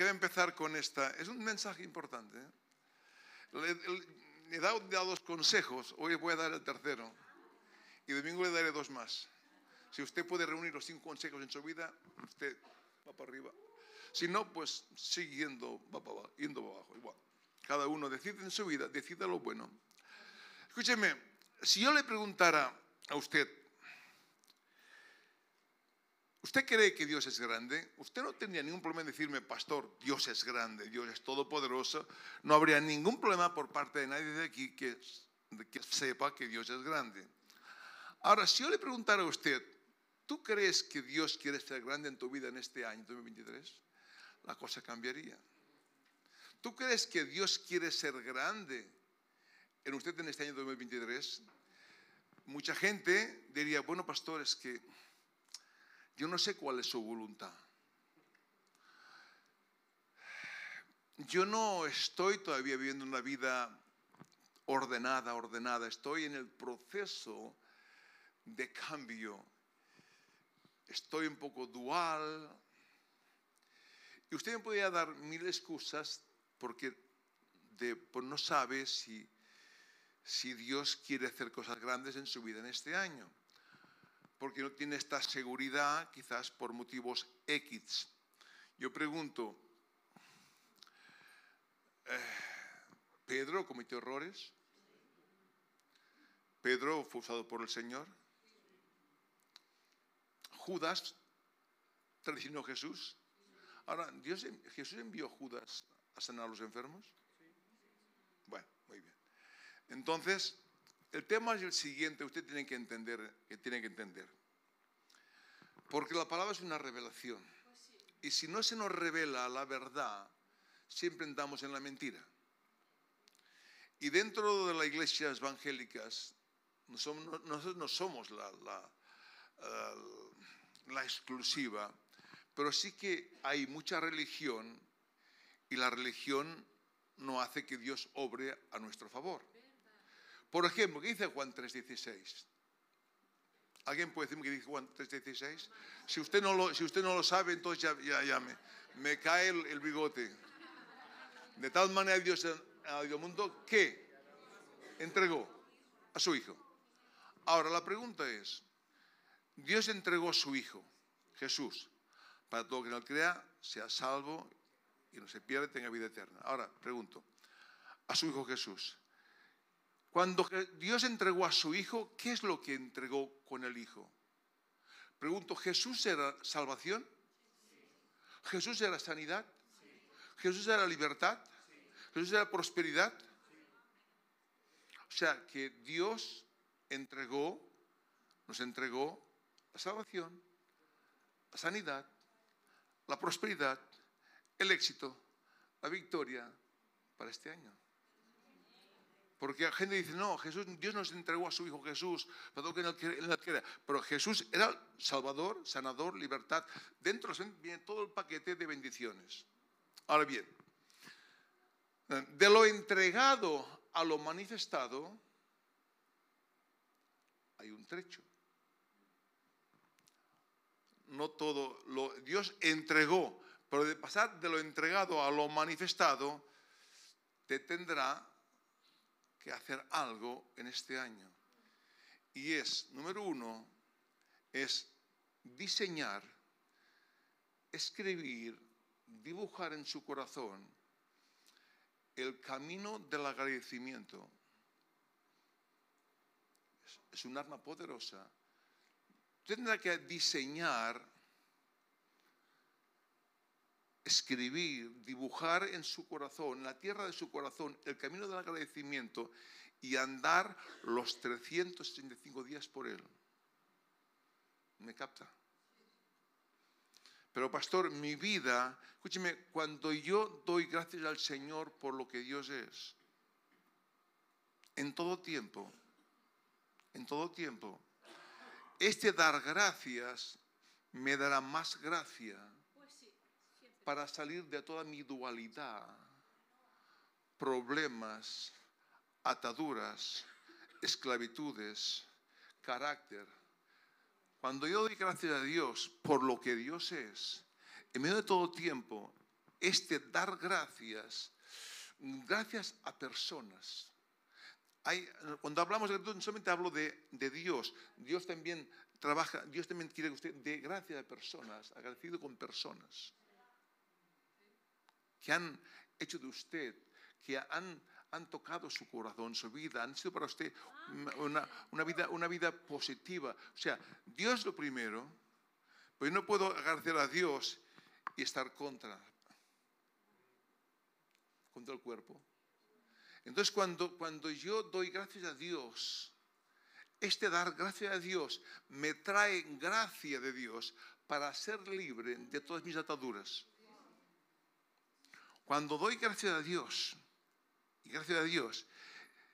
déjeme empezar con esta. Es un mensaje importante. ¿eh? Le, he dado, dos consejos, hoy voy a dar el tercero. Y domingo le daré dos más. Si usted puede reunir los cinco consejos en su vida, usted va para arriba. Si no, pues siguiendo, va para abajo, yendo para abajo. Igual. Cada uno decide en su vida, decida lo bueno. Escúcheme, si yo le preguntara a usted, ¿Usted cree que Dios es grande? Usted no tendría ningún problema en decirme, pastor, Dios es grande, Dios es todopoderoso. No habría ningún problema por parte de nadie de aquí que, sepa que Dios es grande. Ahora, si yo le preguntara a usted, ¿tú crees que Dios quiere ser grande en tu vida en este año 2023? La cosa cambiaría. ¿Tú crees que Dios quiere ser grande en usted en este año 2023? Mucha gente diría, bueno, pastor, es que yo no sé cuál es su voluntad. Yo no estoy todavía viviendo una vida ordenada, ordenada. Estoy en el proceso de cambio. Estoy un poco dual. Y usted me podría dar mil excusas porque pues no sabe si, si Dios quiere hacer cosas grandes en su vida en este año porque no tiene esta seguridad, quizás por motivos X. Yo pregunto, eh, ¿Pedro cometió errores? ¿Pedro fue usado por el Señor? ¿Judas traicionó a Jesús? Ahora, ¿Jesús envió a Judas a sanar a los enfermos? Bueno, muy bien. Entonces, el tema es el siguiente, usted tiene que entender, que tiene que entender. Porque la palabra es una revelación. Y si no se nos revela la verdad, siempre andamos en la mentira. Y dentro de las iglesias evangélicas, nosotros no somos la, la, eh, la exclusiva, pero sí que hay mucha religión y la religión no hace que Dios obre a nuestro favor. Por ejemplo, ¿qué dice Juan 3:16? ¿Alguien puede decirme qué dice Juan 3:16? Si usted no lo, sabe, entonces ya, ya, me, cae el, bigote. De tal manera Dios ha el mundo que entregó a su Hijo. Ahora la pregunta es, Dios entregó a su Hijo, Jesús, para todo que no crea, sea salvo y no se pierda, tenga vida eterna. Ahora pregunto, a su Hijo Jesús, cuando Dios entregó a su Hijo, ¿qué es lo que entregó con el Hijo? Pregunto, ¿Jesús era salvación? ¿Jesús era sanidad? ¿Jesús era libertad? ¿Jesús era prosperidad? O sea, que Dios entregó, nos entregó la salvación, la sanidad, la prosperidad, el éxito, la victoria para este año. Porque la gente dice, no, Jesús, Dios nos entregó a su Hijo Jesús, para que él Pero Jesús era Salvador, sanador, libertad. Dentro viene todo el paquete de bendiciones. Ahora bien, de lo entregado a lo manifestado, hay un trecho. No todo, lo, Dios entregó, pero de pasar de lo entregado a lo manifestado, te tendrá que hacer algo en este año. Y es, número uno, es diseñar, escribir, dibujar en su corazón el camino del agradecimiento. Es, un arma poderosa. Tendrá que diseñar escribir, dibujar en su corazón, en la tierra de su corazón, el camino del agradecimiento y andar los 365 días por él. ¿Me capta? Pero pastor, mi vida, escúcheme, cuando yo doy gracias al Señor por lo que Dios es, en todo tiempo, en todo tiempo, este dar gracias me dará más gracia para salir de toda mi dualidad, problemas, ataduras, esclavitudes, carácter. Cuando yo doy gracias a Dios por lo que Dios es, en medio de todo tiempo, este dar gracias, gracias a personas. cuando hablamos de gratitud, no solamente hablo de, de, Dios, Dios también trabaja, Dios también quiere que usted dé gracias a personas, agradecido con personas que han hecho de usted, que han, han tocado su corazón, su vida, han sido para usted una, una, vida, una vida positiva. O sea, Dios lo primero, pues no puedo agradecer a Dios y estar contra, contra el cuerpo. Entonces cuando, cuando yo doy gracias a Dios, este dar gracias a Dios me trae gracia de Dios para ser libre de todas mis ataduras. Cuando doy gracias a Dios, y gracias a Dios,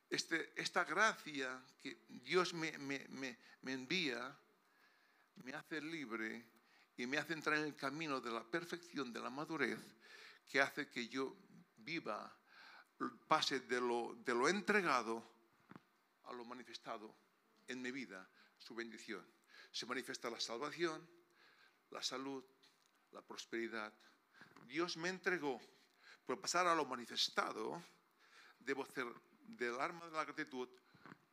este, esta gracia que Dios me, me, envía, me hace libre y me hace entrar en el camino de la perfección, de la madurez, que hace que yo viva, pase de lo, de lo entregado a lo manifestado en mi vida, su bendición. Se manifiesta la salvación, la salud, la prosperidad. Dios me entregó, por pasar a lo manifestado, debo hacer del arma de la gratitud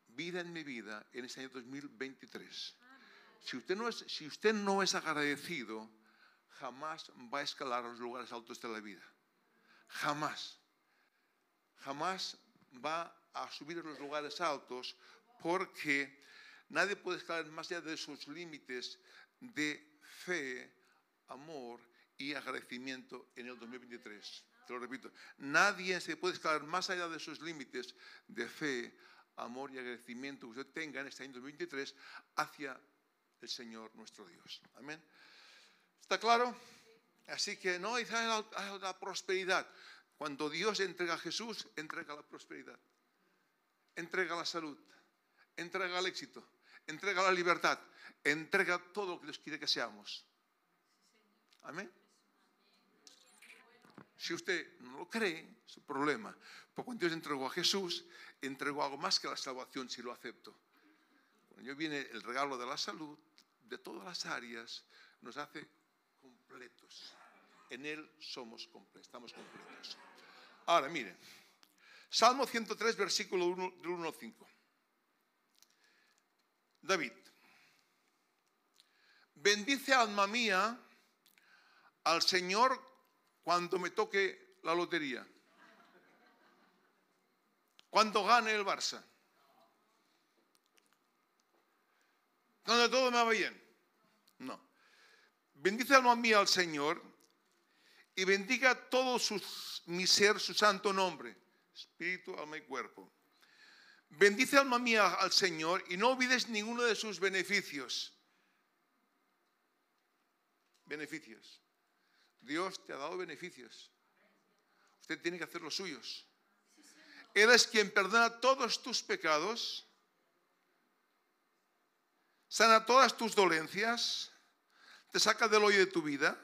vida en mi vida en este año 2023. Si usted no es, si usted no es agradecido, jamás va a escalar los lugares altos de la vida. Jamás. Jamás va a subir los lugares altos porque nadie puede escalar más allá de sus límites de fe, amor y agradecimiento en el 2023 te lo repito, nadie se puede escalar más allá de sus límites de fe, amor y agradecimiento que usted tenga en este año 2023 hacia el Señor nuestro Dios. Amén. ¿Está claro? Así que no hay la, la prosperidad. Cuando Dios entrega a Jesús, entrega la prosperidad, entrega la salud, entrega el éxito, entrega la libertad, entrega todo lo que Dios quiere que seamos. Amén. Si usted no lo cree, es un problema. Porque cuando Dios entregó a Jesús, entregó algo más que la salvación si lo acepto. Cuando yo viene el regalo de la salud, de todas las áreas, nos hace completos. En Él somos completos, estamos completos. Ahora, miren, Salmo 103, versículo 1, 1 al 5. David, bendice alma mía al Señor cuando me toque la lotería, cuando gane el Barça, cuando todo me va bien. No. Bendice alma mía al Señor y bendiga todo mi ser su santo nombre, espíritu, alma y cuerpo. Bendice alma mía al Señor y no olvides ninguno de sus beneficios. Beneficios. Dios te ha dado beneficios. Usted tiene que hacer los suyos. Él es quien perdona todos tus pecados, sana todas tus dolencias, te saca del hoyo de tu vida,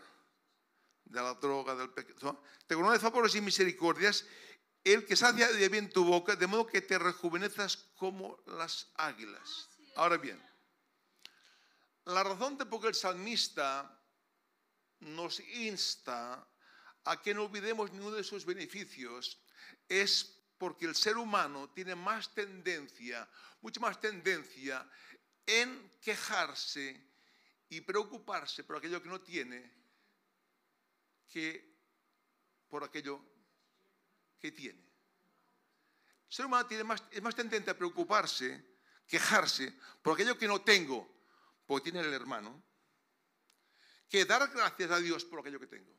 de la droga, del pecado, te conoce favores y misericordias, el que sacia de bien tu boca, de modo que te rejuvenezas como las águilas. Ahora bien, la razón de por qué el salmista nos insta a que no olvidemos ninguno de sus beneficios es porque el ser humano tiene más tendencia, mucha más tendencia en quejarse y preocuparse por aquello que no tiene que por aquello que tiene. El ser humano tiene más, es más tendente a preocuparse, quejarse por aquello que no tengo, porque tiene el hermano, que dar gracias a Dios por aquello que tengo.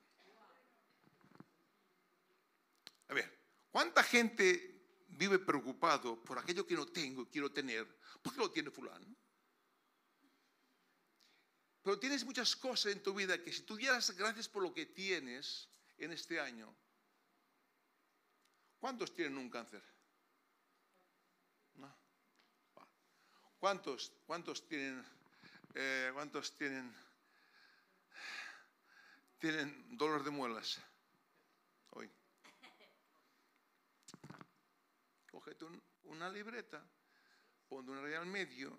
A ver, ¿cuánta gente vive preocupado por aquello que no tengo y quiero tener? ¿Por qué lo tiene fulano? Pero tienes muchas cosas en tu vida que si tú dieras gracias por lo que tienes en este año, ¿cuántos tienen un cáncer? ¿Cuántos, cuántos tienen, eh, cuántos tienen tienen dolor de muelas hoy. Cógete una libreta, ponte una raya al medio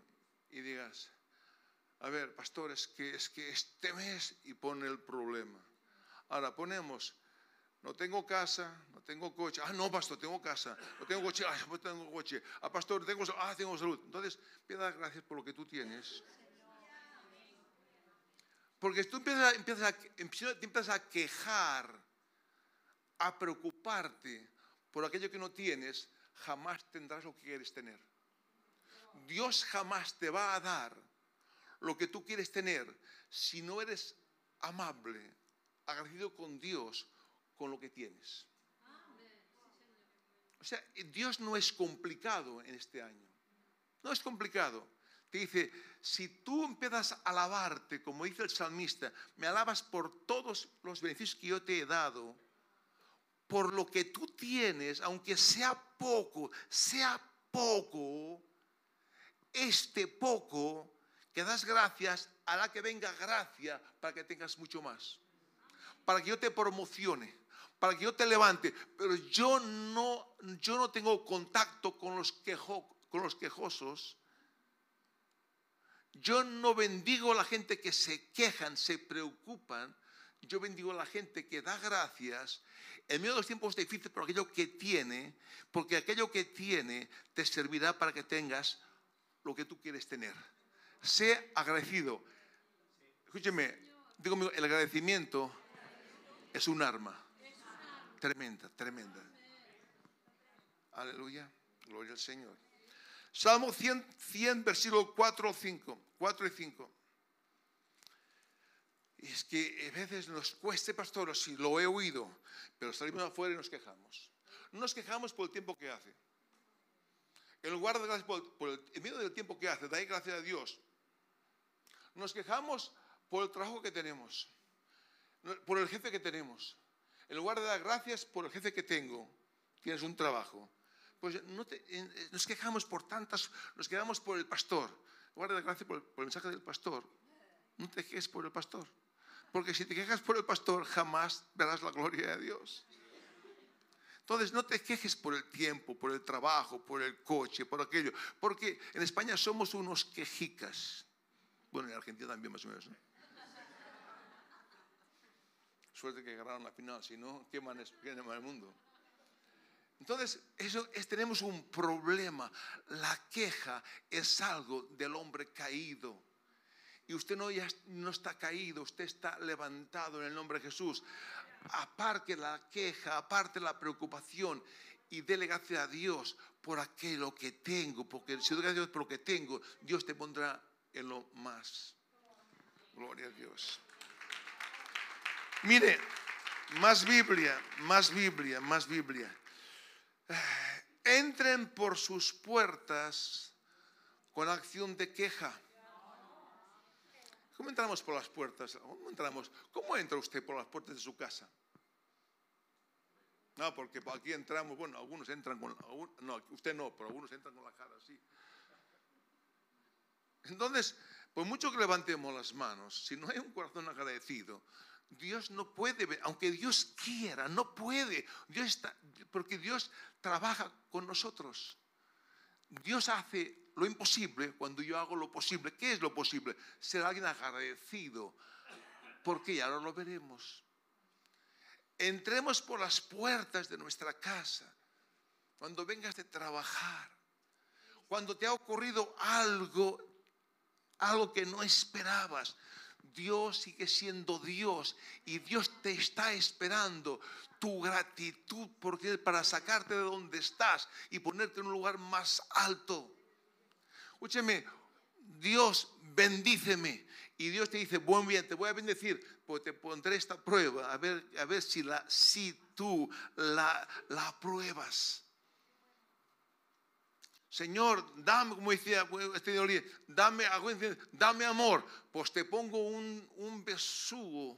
y digas, a ver, pastor, es que, es que este mes y pone el problema. Ahora ponemos no tengo casa, no tengo coche. Ah, no, pastor, tengo casa. No tengo coche. Ah, pues tengo coche. Ah, pastor, tengo, ah, tengo salud. Entonces, empieza a dar gracias por lo que tú tienes. Porque tú empiezas, a, empiezas a quejar, a preocuparte por aquello que no tienes, jamás tendrás lo que quieres tener. Dios jamás te va a dar lo que tú quieres tener si no eres amable, agradecido con Dios, con lo que tienes. O sea, Dios no es complicado en este año. No es complicado. Te dice, si tú empiezas a alabarte, como dice el salmista, me alabas por todos los beneficios que yo te he dado, por lo que tú tienes, aunque sea poco, sea poco, este poco que das gracias, hará que venga gracia para que tengas mucho más. Para que yo te promocione, para que yo te levante. Pero yo no, yo no tengo contacto con los, con los quejosos. Yo no bendigo a la gente que se quejan, se preocupan. Yo bendigo a la gente que da gracias en medio de los tiempos difíciles por aquello que tiene, porque aquello que tiene te servirá para que tengas lo que tú quieres tener. Sé agradecido. Escúcheme, digo, el agradecimiento es un arma. Tremenda, tremenda. Aleluya. Gloria al Señor. Salmo 100, 100 versículo 4 o 5. 4 y 5. Y es que a veces nos cueste, pastor, si lo he oído, pero salimos afuera y nos quejamos. No nos quejamos por el tiempo que hace. En lugar de gracias por, el, en medio del tiempo que hace, da gracias a Dios nos quejamos por el trabajo que tenemos, por el jefe que tenemos. En lugar de dar gracias por el jefe que tengo, tienes un trabajo. Pues no nos quejamos por tantas, nos quejamos por el pastor. De dar gracias por el, mensaje del pastor, no te quejes por el pastor. Porque si te quejas por el pastor, jamás verás la gloria de Dios. Entonces, no te quejes por el tiempo, por el trabajo, por el coche, por aquello. Porque en España somos unos quejicas. Bueno, en Argentina también más o menos. Suerte que ganaron la final, si no, ¿qué más el mundo? Entonces, eso es, tenemos un problema. La queja es algo del hombre caído. Y usted no, ya no está caído, usted está levantado en el nombre de Jesús. Aparte la queja, aparte la preocupación y dele gracias a Dios por aquello que tengo, porque si doy gracias a Dios por lo que tengo, Dios te pondrá en lo más. Gloria a Dios. Mire, más Biblia, más Biblia, más Biblia. Entren por sus puertas con acción de queja. ¿Cómo entramos por las puertas? ¿Cómo entramos? ¿Cómo entra usted por las puertas de su casa? No, porque aquí entramos, bueno, algunos entran con, no, usted no, pero algunos entran con la cara así. Entonces, por mucho que levantemos las manos, si no hay un corazón agradecido, Dios no puede, aunque Dios quiera, no puede. Dios está, porque Dios trabaja con nosotros. Dios hace lo imposible cuando yo hago lo posible. ¿Qué es lo posible? Ser alguien agradecido. Porque ya no lo veremos. Entremos por las puertas de nuestra casa. Cuando vengas de trabajar. Cuando te ha ocurrido algo algo que no esperabas. Dios sigue siendo Dios y Dios te está esperando tu gratitud porque para sacarte de donde estás y ponerte en un lugar más alto. Escúcheme, Dios bendíceme y Dios te dice, buen bien, te voy a bendecir, pues te pondré esta prueba a ver, a ver si, la, si tú la, la apruebas. Señor, dame, como decía este dame, dame amor. Pues te pongo un, un besugo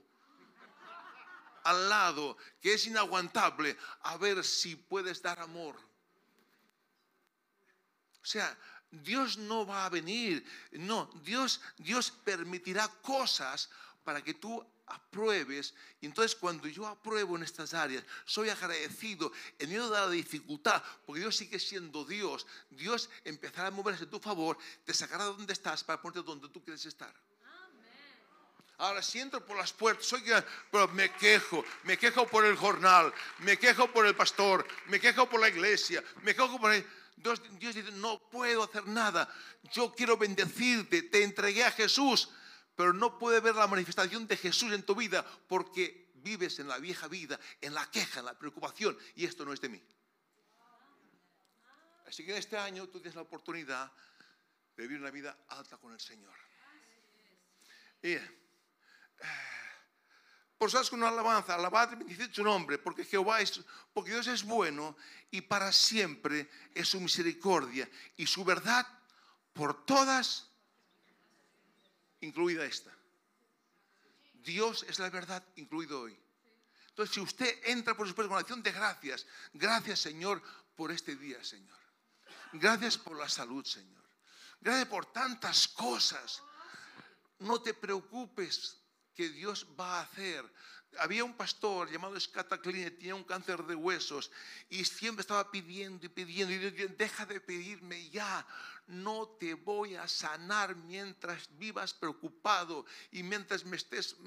al lado que es inaguantable a ver si puedes dar amor. O sea, Dios no va a venir, no, Dios, Dios permitirá cosas para que tú apruebes. Y entonces cuando yo apruebo en estas áreas, soy agradecido en medio de la dificultad, porque Dios sigue siendo Dios. Dios empezará a moverse a tu favor, te sacará de donde estás para ponerte donde tú quieres estar. Ahora si entro por las puertas, soy, pero me quejo, me quejo por el jornal, me quejo por el pastor, me quejo por la iglesia, me quejo por el... Dios, Dios dice, no puedo hacer nada, yo quiero bendecirte, te entregué a Jesús, pero no puede ver la manifestación de Jesús en tu vida porque vives en la vieja vida, en la queja, en la preocupación, y esto no es de mí. Así que en este año tú tienes la oportunidad de vivir una vida alta con el Señor. Y, eh, por con una alabanza, alabad y bendicid su nombre, porque Jehová es, porque Dios es bueno y para siempre es su misericordia y su verdad por todas, incluida esta. Dios es la verdad, incluido hoy. Entonces, si usted entra por su con acción de gracias, gracias Señor por este día, Señor. Gracias por la salud, Señor. Gracias por tantas cosas. No te preocupes que Dios va a hacer. Había un pastor llamado Scatacline, tenía un cáncer de huesos y siempre estaba pidiendo y pidiendo. Y Dios, deja de pedirme ya. No te voy a sanar mientras vivas preocupado y mientras me estés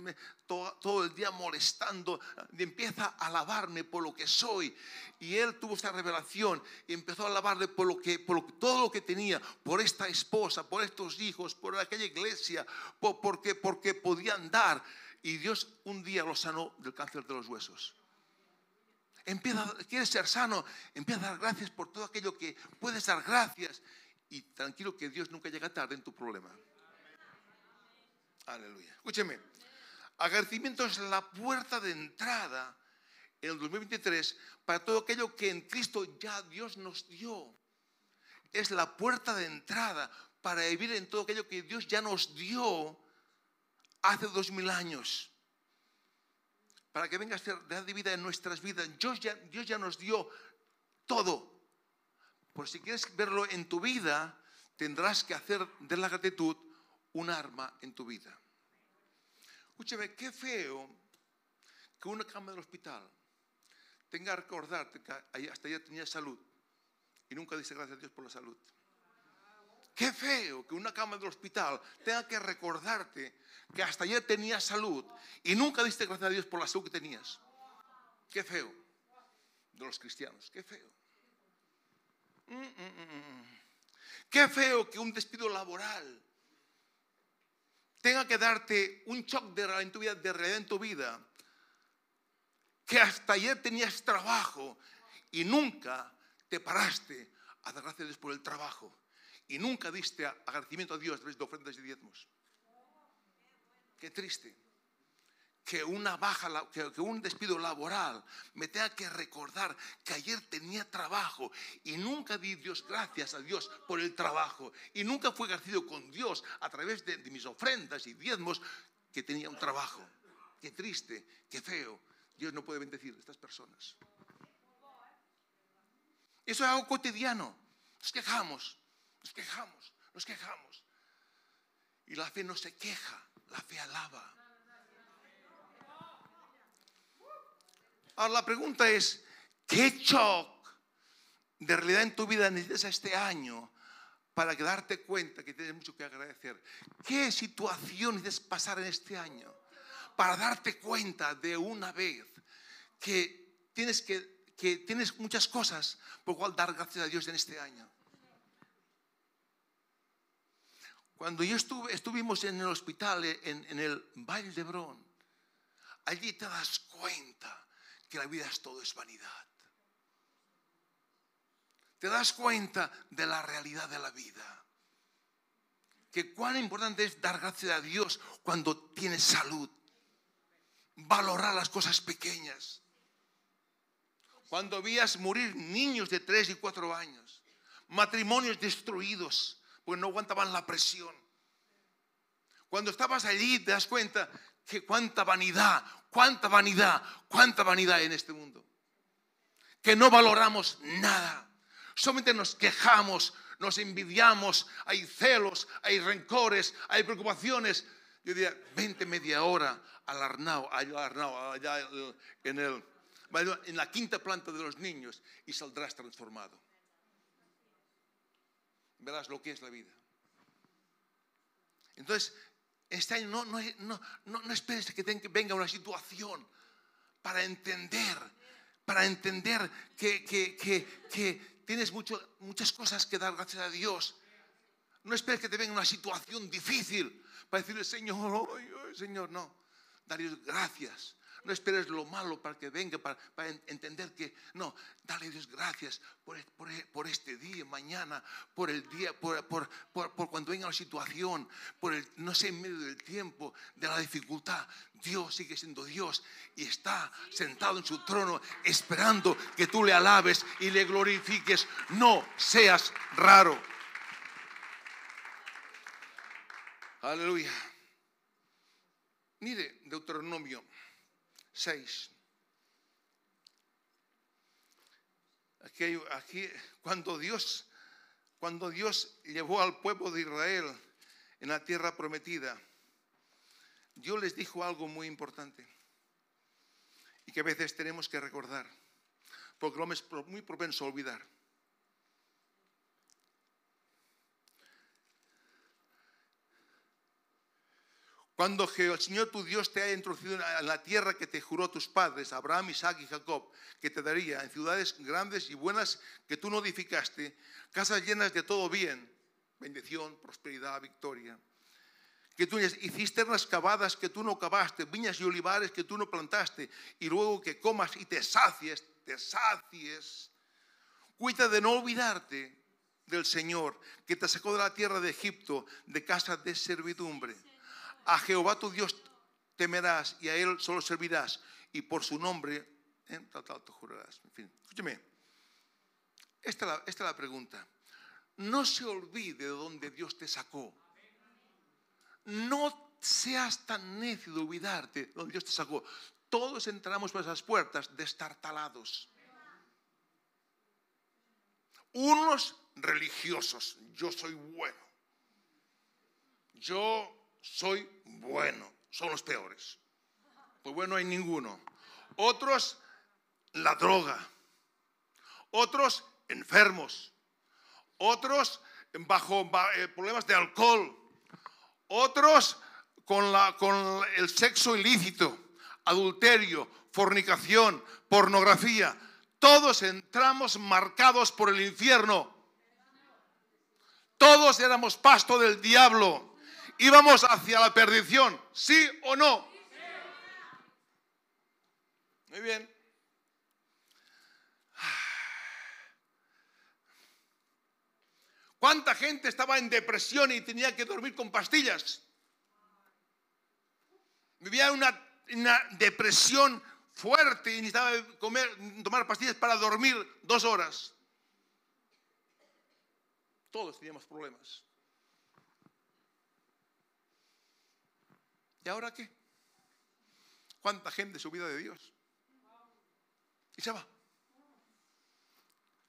todo, el día molestando. Empieza a alabarme por lo que soy. Y él tuvo esta revelación y empezó a alabarle por, lo que, por todo lo que tenía, por esta esposa, por estos hijos, por aquella iglesia, porque, porque podían dar. Y Dios un día lo sanó del cáncer de los huesos. Empieza, quieres ser sano, empieza a dar gracias por todo aquello que puedes dar gracias. Y tranquilo que Dios nunca llega tarde en tu problema. Aleluya. Escúcheme, agradecimiento es la puerta de entrada en el 2023 para todo aquello que en Cristo ya Dios nos dio. Es la puerta de entrada para vivir en todo aquello que Dios ya nos dio hace dos mil años. Para que venga a ser de vida en nuestras vidas. Dios ya, Dios ya nos dio todo. Por si quieres verlo en tu vida, tendrás que hacer de la gratitud un arma en tu vida. Escúchame, qué feo que una cama del hospital tenga que recordarte que hasta ayer tenía salud y nunca dice gracias a Dios por la salud. Qué feo que una cama del hospital tenga que recordarte que hasta ayer tenías salud y nunca diste gracias a Dios por la salud que tenías. Qué feo de los cristianos, qué feo. Mm, mm, mm, qué feo que un despido laboral tenga que darte un shock de realidad en tu vida, de realidad en tu vida, que hasta ayer tenías trabajo y nunca te paraste a dar gracias por el trabajo y nunca diste agradecimiento a Dios a través de ofrendas y diezmos. Qué triste. Que, una baja, que, un despido laboral me tenga que recordar que ayer tenía trabajo y nunca di Dios gracias a Dios por el trabajo y nunca fue agradecido con Dios a través de, de mis ofrendas y diezmos que tenía un trabajo. Qué triste, qué feo. Dios no puede bendecir a estas personas. Eso es algo cotidiano. Nos quejamos, nos quejamos, nos quejamos. Y la fe no se queja, la fe alaba. Ahora la pregunta es, ¿qué shock de realidad en tu vida necesitas este año para darte cuenta que tienes mucho que agradecer? ¿Qué situación necesitas pasar en este año para darte cuenta de una vez que tienes, que, que tienes muchas cosas por cual dar gracias a Dios en este año? Cuando yo estuve, estuvimos en el hospital, en, en el Valle de Brón, allí te das cuenta que la vida es todo es vanidad. Te das cuenta de la realidad de la vida. Que cuán importante es dar gracias a Dios cuando tienes salud. Valorar las cosas pequeñas. Cuando vías morir niños de 3 y 4 años. Matrimonios destruidos porque no aguantaban la presión. Cuando estabas allí te das cuenta que cuánta vanidad, cuánta vanidad, cuánta vanidad en este mundo. Que no valoramos nada. Solamente nos quejamos, nos envidiamos, hay celos, hay rencores, hay preocupaciones. Yo diría, vente media hora al Arnau, allá, allá en, el, en la quinta planta de los niños y saldrás transformado verás lo que es la vida. Entonces, este año no, no, no, no, esperes que venga una situación para entender, para entender que, que, que, que tienes mucho, muchas cosas que dar gracias a Dios. No esperes que te venga una situación difícil para decirle, Señor, Señor, no. Dar Dios gracias. No esperes lo malo para que venga, para, entender que no, dale Dios gracias por, por, este día, mañana, por el día, por, por, cuando venga la situación, por el, no sé, en medio del tiempo, de la dificultad. Dios sigue siendo Dios y está sentado en su trono esperando que tú le alabes y le glorifiques. No seas raro. Aleluya. Mire, Deuteronomio 6. Aquí, aquí cuando Dios cuando Dios llevó al pueblo de Israel en la tierra prometida, Dios les dijo algo muy importante y que a veces tenemos que recordar, porque lo es muy propenso a olvidar. Cuando el Señor tu Dios te haya introducido en la tierra que te juró tus padres, Abraham, Isaac y Jacob, que te daría en ciudades grandes y buenas que tú no edificaste, casas llenas de todo bien, bendición, prosperidad, victoria. Que tú y cisternas cavadas que tú no cavaste, viñas y olivares que tú no plantaste, y luego que comas y te sacies, te sacies. Cuida de no olvidarte del Señor que te sacó de la tierra de Egipto, de casa de servidumbre a Jehová tu Dios temerás y a Él solo servirás y por su nombre ¿eh? tal, tal, te jurarás. En fin, escúcheme. Esta es, la, pregunta. No se olvide de donde Dios te sacó. No seas tan necio de olvidarte de donde Dios te sacó. Todos entramos por esas puertas destartalados. Unos religiosos. Yo soy bueno. Yo soy bueno, son los peores. Pues bueno, hay ninguno. Otros, la droga. Otros, enfermos. Otros, bajo eh, problemas de alcohol. Otros, con, la, con el sexo ilícito, adulterio, fornicación, pornografía. Todos entramos marcados por el infierno. Todos éramos pasto del diablo íbamos hacia la perdición, ¿sí o no? Muy bien. ¿Cuánta gente estaba en depresión y tenía que dormir con pastillas? Vivía una, una depresión fuerte y necesitaba comer, tomar pastillas para dormir dos horas. Todos teníamos problemas. ¿Y ahora qué? ¿Cuánta gente se olvida de Dios? Y se va.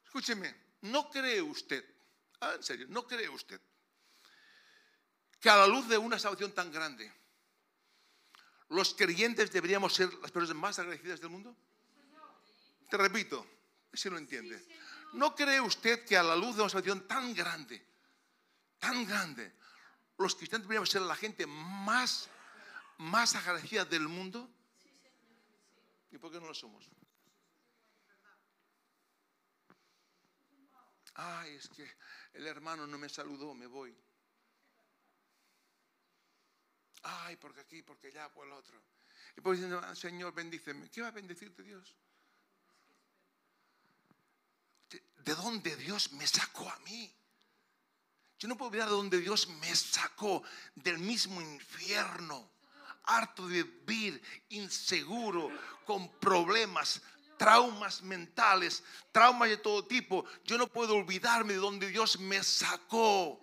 Escúcheme, ¿no cree usted, ah, en serio, no cree usted que a la luz de una salvación tan grande, los creyentes deberíamos ser las personas más agradecidas del mundo? Te repito, si no entiende. ¿No cree usted que a la luz de una salvación tan grande, tan grande, los cristianos deberíamos ser la gente más más agradecida del mundo? ¿Y por qué no lo somos? Ay, es que el hermano no me saludó, me voy. Ay, porque aquí, porque allá, por el otro. Y pues diciendo, ah, Señor, bendíceme. ¿Qué va a bendecirte Dios? ¿De dónde Dios me sacó a mí? Yo no puedo olvidar de dónde Dios me sacó, del mismo infierno harto de vivir inseguro, con problemas, traumas mentales, traumas de todo tipo. Yo no puedo olvidarme de donde Dios me sacó.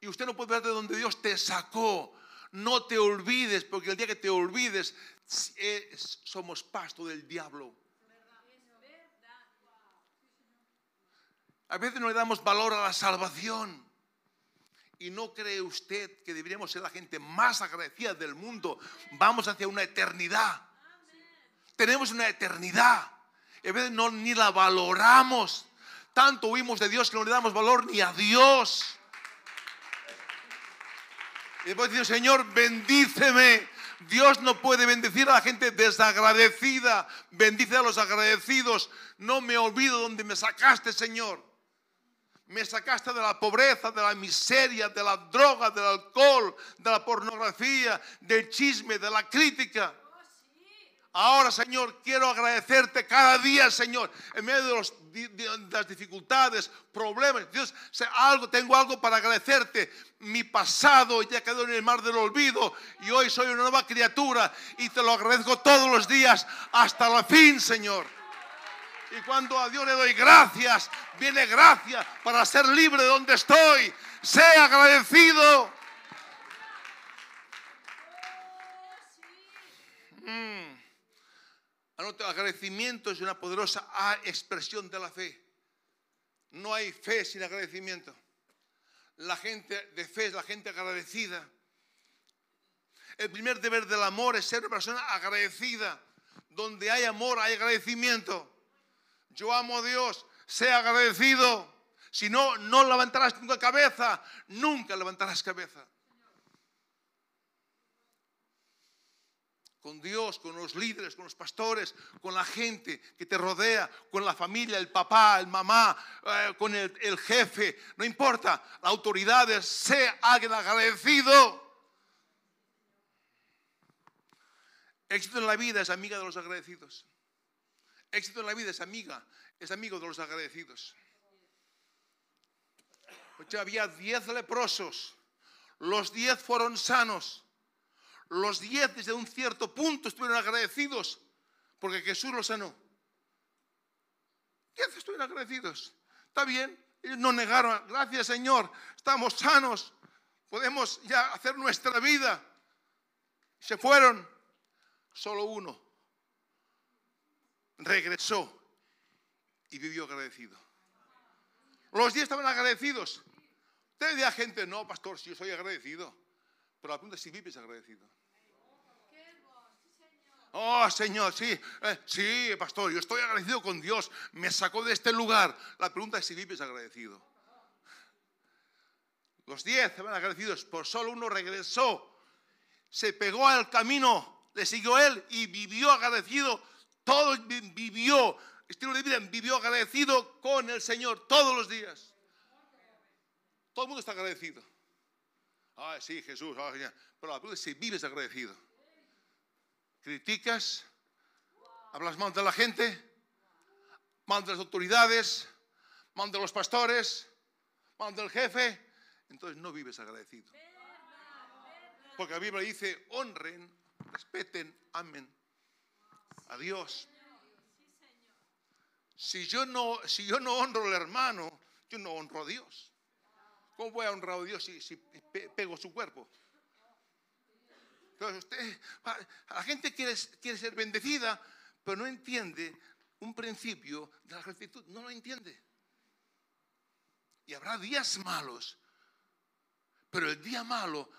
Y usted no puede ver de donde Dios te sacó. No te olvides, porque el día que te olvides, somos pasto del diablo. A veces no le damos valor a la salvación. ¿Y no cree usted que deberíamos ser la gente más agradecida del mundo? Vamos hacia una eternidad. Tenemos una eternidad. A veces no, ni la valoramos. Tanto huimos de Dios que no le damos valor ni a Dios. Y después dice, Señor, bendíceme. Dios no puede bendecir a la gente desagradecida. Bendice a los agradecidos. No me olvido donde me sacaste, Señor. Me sacaste de la pobreza, de la miseria, de la droga, del alcohol, de la pornografía, del chisme, de la crítica. Ahora, Señor, quiero agradecerte cada día, Señor, en medio de, las dificultades, problemas. Dios, algo, tengo algo para agradecerte. Mi pasado ya quedó en el mar del olvido y hoy soy una nueva criatura y te lo agradezco todos los días hasta la fin, Señor. Y cuando a Dios le doy gracias, viene gracia para ser libre de donde estoy. Sea agradecido. Mm. agradecimiento es una poderosa expresión de la fe. No hay fe sin agradecimiento. La gente de fe es la gente agradecida. El primer deber del amor es ser una persona agradecida. Donde hay amor hay agradecimiento yo amo a Dios, sea agradecido. Si no, no levantarás nunca cabeza, nunca levantarás cabeza. Con Dios, con los líderes, con los pastores, con la gente que te rodea, con la familia, el papá, el mamá, eh, con el, jefe, no importa, la autoridad, sea agradecido. Éxito en la vida es amiga de los agradecidos. Éxito en la vida es amiga, es amigo de los agradecidos. Había diez leprosos, los diez fueron sanos, los diez desde un cierto punto estuvieron agradecidos porque Jesús los sanó. Diez estuvieron agradecidos. Está bien, ellos no negaron, gracias Señor, estamos sanos, podemos ya hacer nuestra vida. Se fueron, solo uno regresó y vivió agradecido. Los diez estaban agradecidos. Usted diría gente, no, pastor, si yo soy agradecido. Pero la pregunta es si vives agradecido. Oh, Señor, sí, eh, sí, pastor, yo estoy agradecido con Dios. Me sacó de este lugar. La pregunta es si vives agradecido. Los diez estaban agradecidos, por solo uno regresó. Se pegó al camino, le siguió él y vivió agradecido todo vivió, estilo de vida, vivió agradecido con el Señor todos los días. Todo el mundo está agradecido. Ay, sí, Jesús, pero la pregunta es si vives agradecido. Criticas, hablas mal de la gente, mal de las autoridades, mal de los pastores, mal del jefe, entonces no vives agradecido. Porque la Biblia dice, honren, respeten, amen a Dios. Si yo no, si yo no honro al hermano, yo no honro a Dios. ¿Cómo voy a honrar a Dios si, pego su cuerpo? La gente quiere, quiere ser bendecida, pero no entiende un principio de la gratitud. No lo entiende. Y habrá días malos, pero el día malo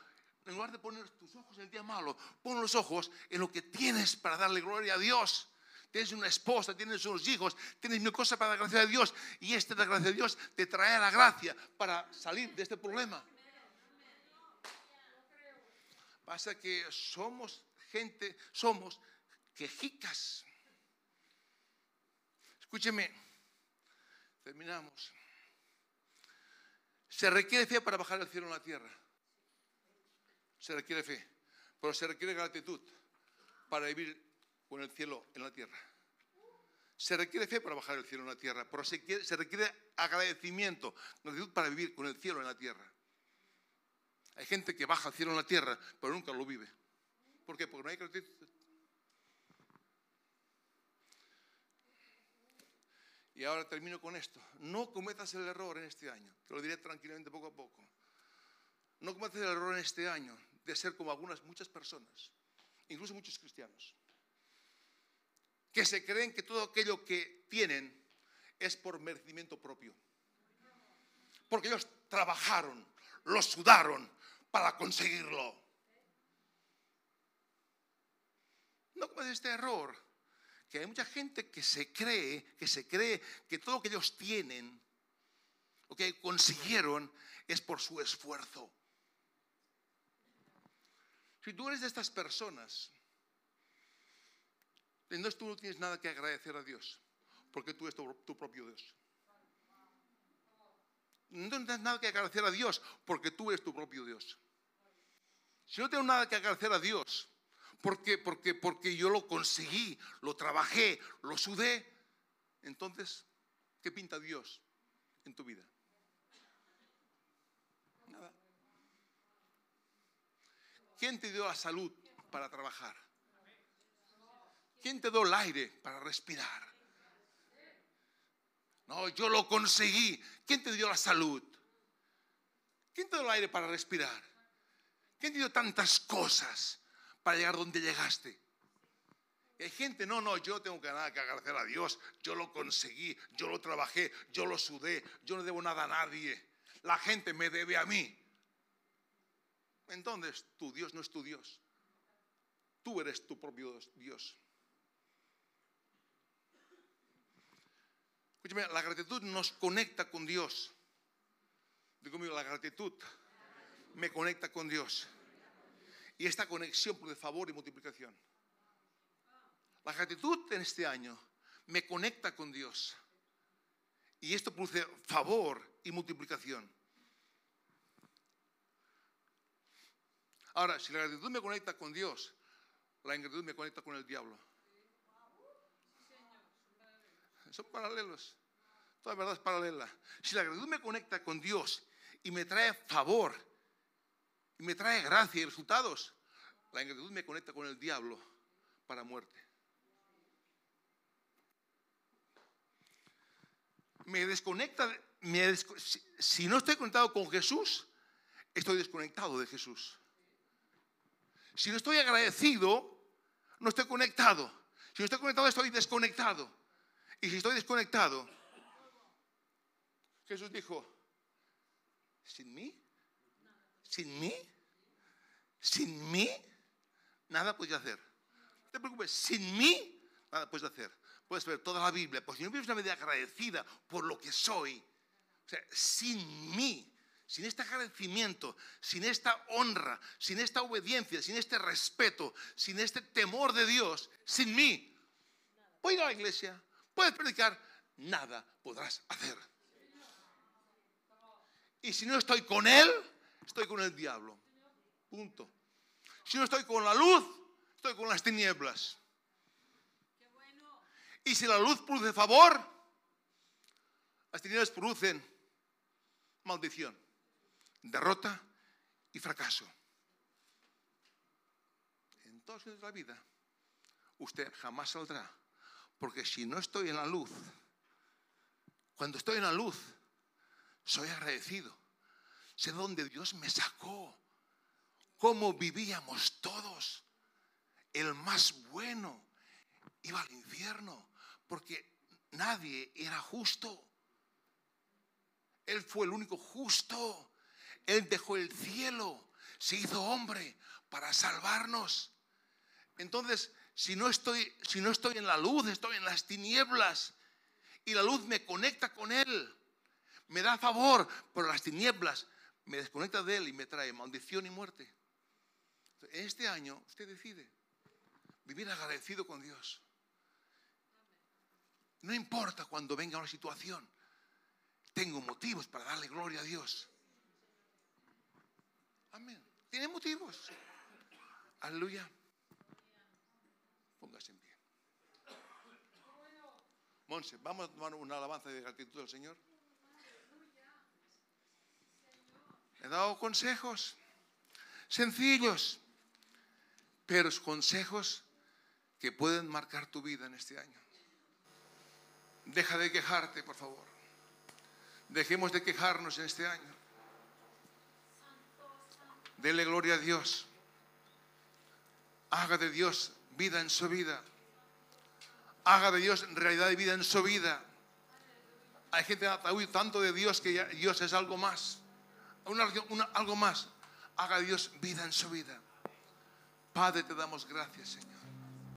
en lugar de poner tus ojos en el día malo, pon los ojos en lo que tienes para darle gloria a Dios. Tienes una esposa, tienes unos hijos, tienes mil cosas para dar gracia a Dios. Y esta la gracia de Dios te trae la gracia para salir de este problema. Pasa que somos gente, somos quejicas. Escúcheme, terminamos. Se requiere fe para bajar el cielo en la tierra se requiere fe, pero se requiere gratitud para vivir con el cielo en la tierra. Se requiere fe para bajar el cielo en la tierra, pero se, requiere agradecimiento, gratitud para vivir con el cielo en la tierra. Hay gente que baja el cielo en la tierra, pero nunca lo vive. ¿Por qué? Porque no hay gratitud. Y ahora termino con esto. No cometas el error en este año. Te lo diré tranquilamente poco a poco. No cometas el error en este año de ser como algunas, muchas personas, incluso muchos cristianos, que se creen que todo aquello que tienen es por merecimiento propio. Porque ellos trabajaron, lo sudaron para conseguirlo. No cometas este error, que hay mucha gente que se cree, que se cree que todo lo que ellos tienen, o que consiguieron, es por su esfuerzo. Si tú eres de estas personas, entonces tú no tienes nada que agradecer a Dios, porque tú eres tu, propio Dios. No tienes nada que agradecer a Dios, porque tú eres tu propio Dios. Si no tengo nada que agradecer a Dios, porque, porque, porque yo lo conseguí, lo trabajé, lo sudé, entonces, ¿qué pinta Dios en tu vida? ¿Quién te dio la salud para trabajar? ¿Quién te dio el aire para respirar? No, yo lo conseguí. ¿Quién te dio la salud? ¿Quién te dio el aire para respirar? ¿Quién te dio tantas cosas para llegar donde llegaste? Y hay gente, no, no, yo tengo que nada que agradecer a Dios. Yo lo conseguí, yo lo trabajé, yo lo sudé, yo no debo nada a nadie. La gente me debe a mí. Entonces, tu Dios no es tu Dios. Tú eres tu propio Dios. Escúchame, la gratitud nos conecta con Dios. Digo conmigo, la gratitud me conecta con Dios. Y esta conexión produce favor y multiplicación. La gratitud en este año me conecta con Dios. Y esto produce favor y multiplicación. Ahora, si la gratitud me conecta con Dios, la ingratitud me conecta con el diablo. Son paralelos. Toda verdad es paralela. Si la gratitud me conecta con Dios y me trae favor y me trae gracia y resultados, la ingratitud me conecta con el diablo para muerte. Me desconecta, si no estoy conectado con Jesús, estoy desconectado de Jesús. Si no estoy agradecido, no estoy conectado. Si no estoy conectado, estoy desconectado. Y si estoy desconectado, Jesús dijo, sin mí, sin mí, sin mí, nada puedes hacer. No te preocupes, sin mí, nada puedes hacer. Puedes ver toda la Biblia, pues si no vives una vida agradecida por lo que soy, o sea, sin mí, sin este agradecimiento, sin esta honra, sin esta obediencia, sin este respeto, sin este temor de Dios, sin mí, puedes ir a la iglesia, puedes predicar, nada podrás hacer. Y si no estoy con Él, estoy con el diablo. Punto. Si no estoy con la luz, estoy con las tinieblas. Y si la luz produce favor, las tinieblas producen maldición derrota y fracaso. En la vida, usted jamás saldrá. Porque si no estoy en la luz, cuando estoy en la luz, soy agradecido. Sé dónde Dios me sacó, cómo vivíamos todos. El más bueno iba al infierno porque nadie era justo. Él fue el único justo. Él dejó el cielo, se hizo hombre para salvarnos. Entonces, si no estoy, si no estoy en la luz, estoy en las tinieblas y la luz me conecta con Él, me da favor, pero las tinieblas me desconecta de Él y me trae maldición y muerte. En este año usted decide vivir agradecido con Dios. No importa cuando venga una situación, tengo motivos para darle gloria a Dios. Amén. Tiene motivos. Aleluya. Póngase en pie. Monse, vamos a tomar una alabanza de gratitud al Señor. He dado consejos sencillos, pero consejos que pueden marcar tu vida en este año. Deja de quejarte, por favor. Dejemos de quejarnos en este año. Dele gloria a Dios. Haga de Dios vida en su vida. Haga de Dios realidad de vida en su vida. Hay gente que tanto de Dios que Dios es algo más. algo más. Haga de Dios vida en su vida. Padre, te damos gracias, Señor.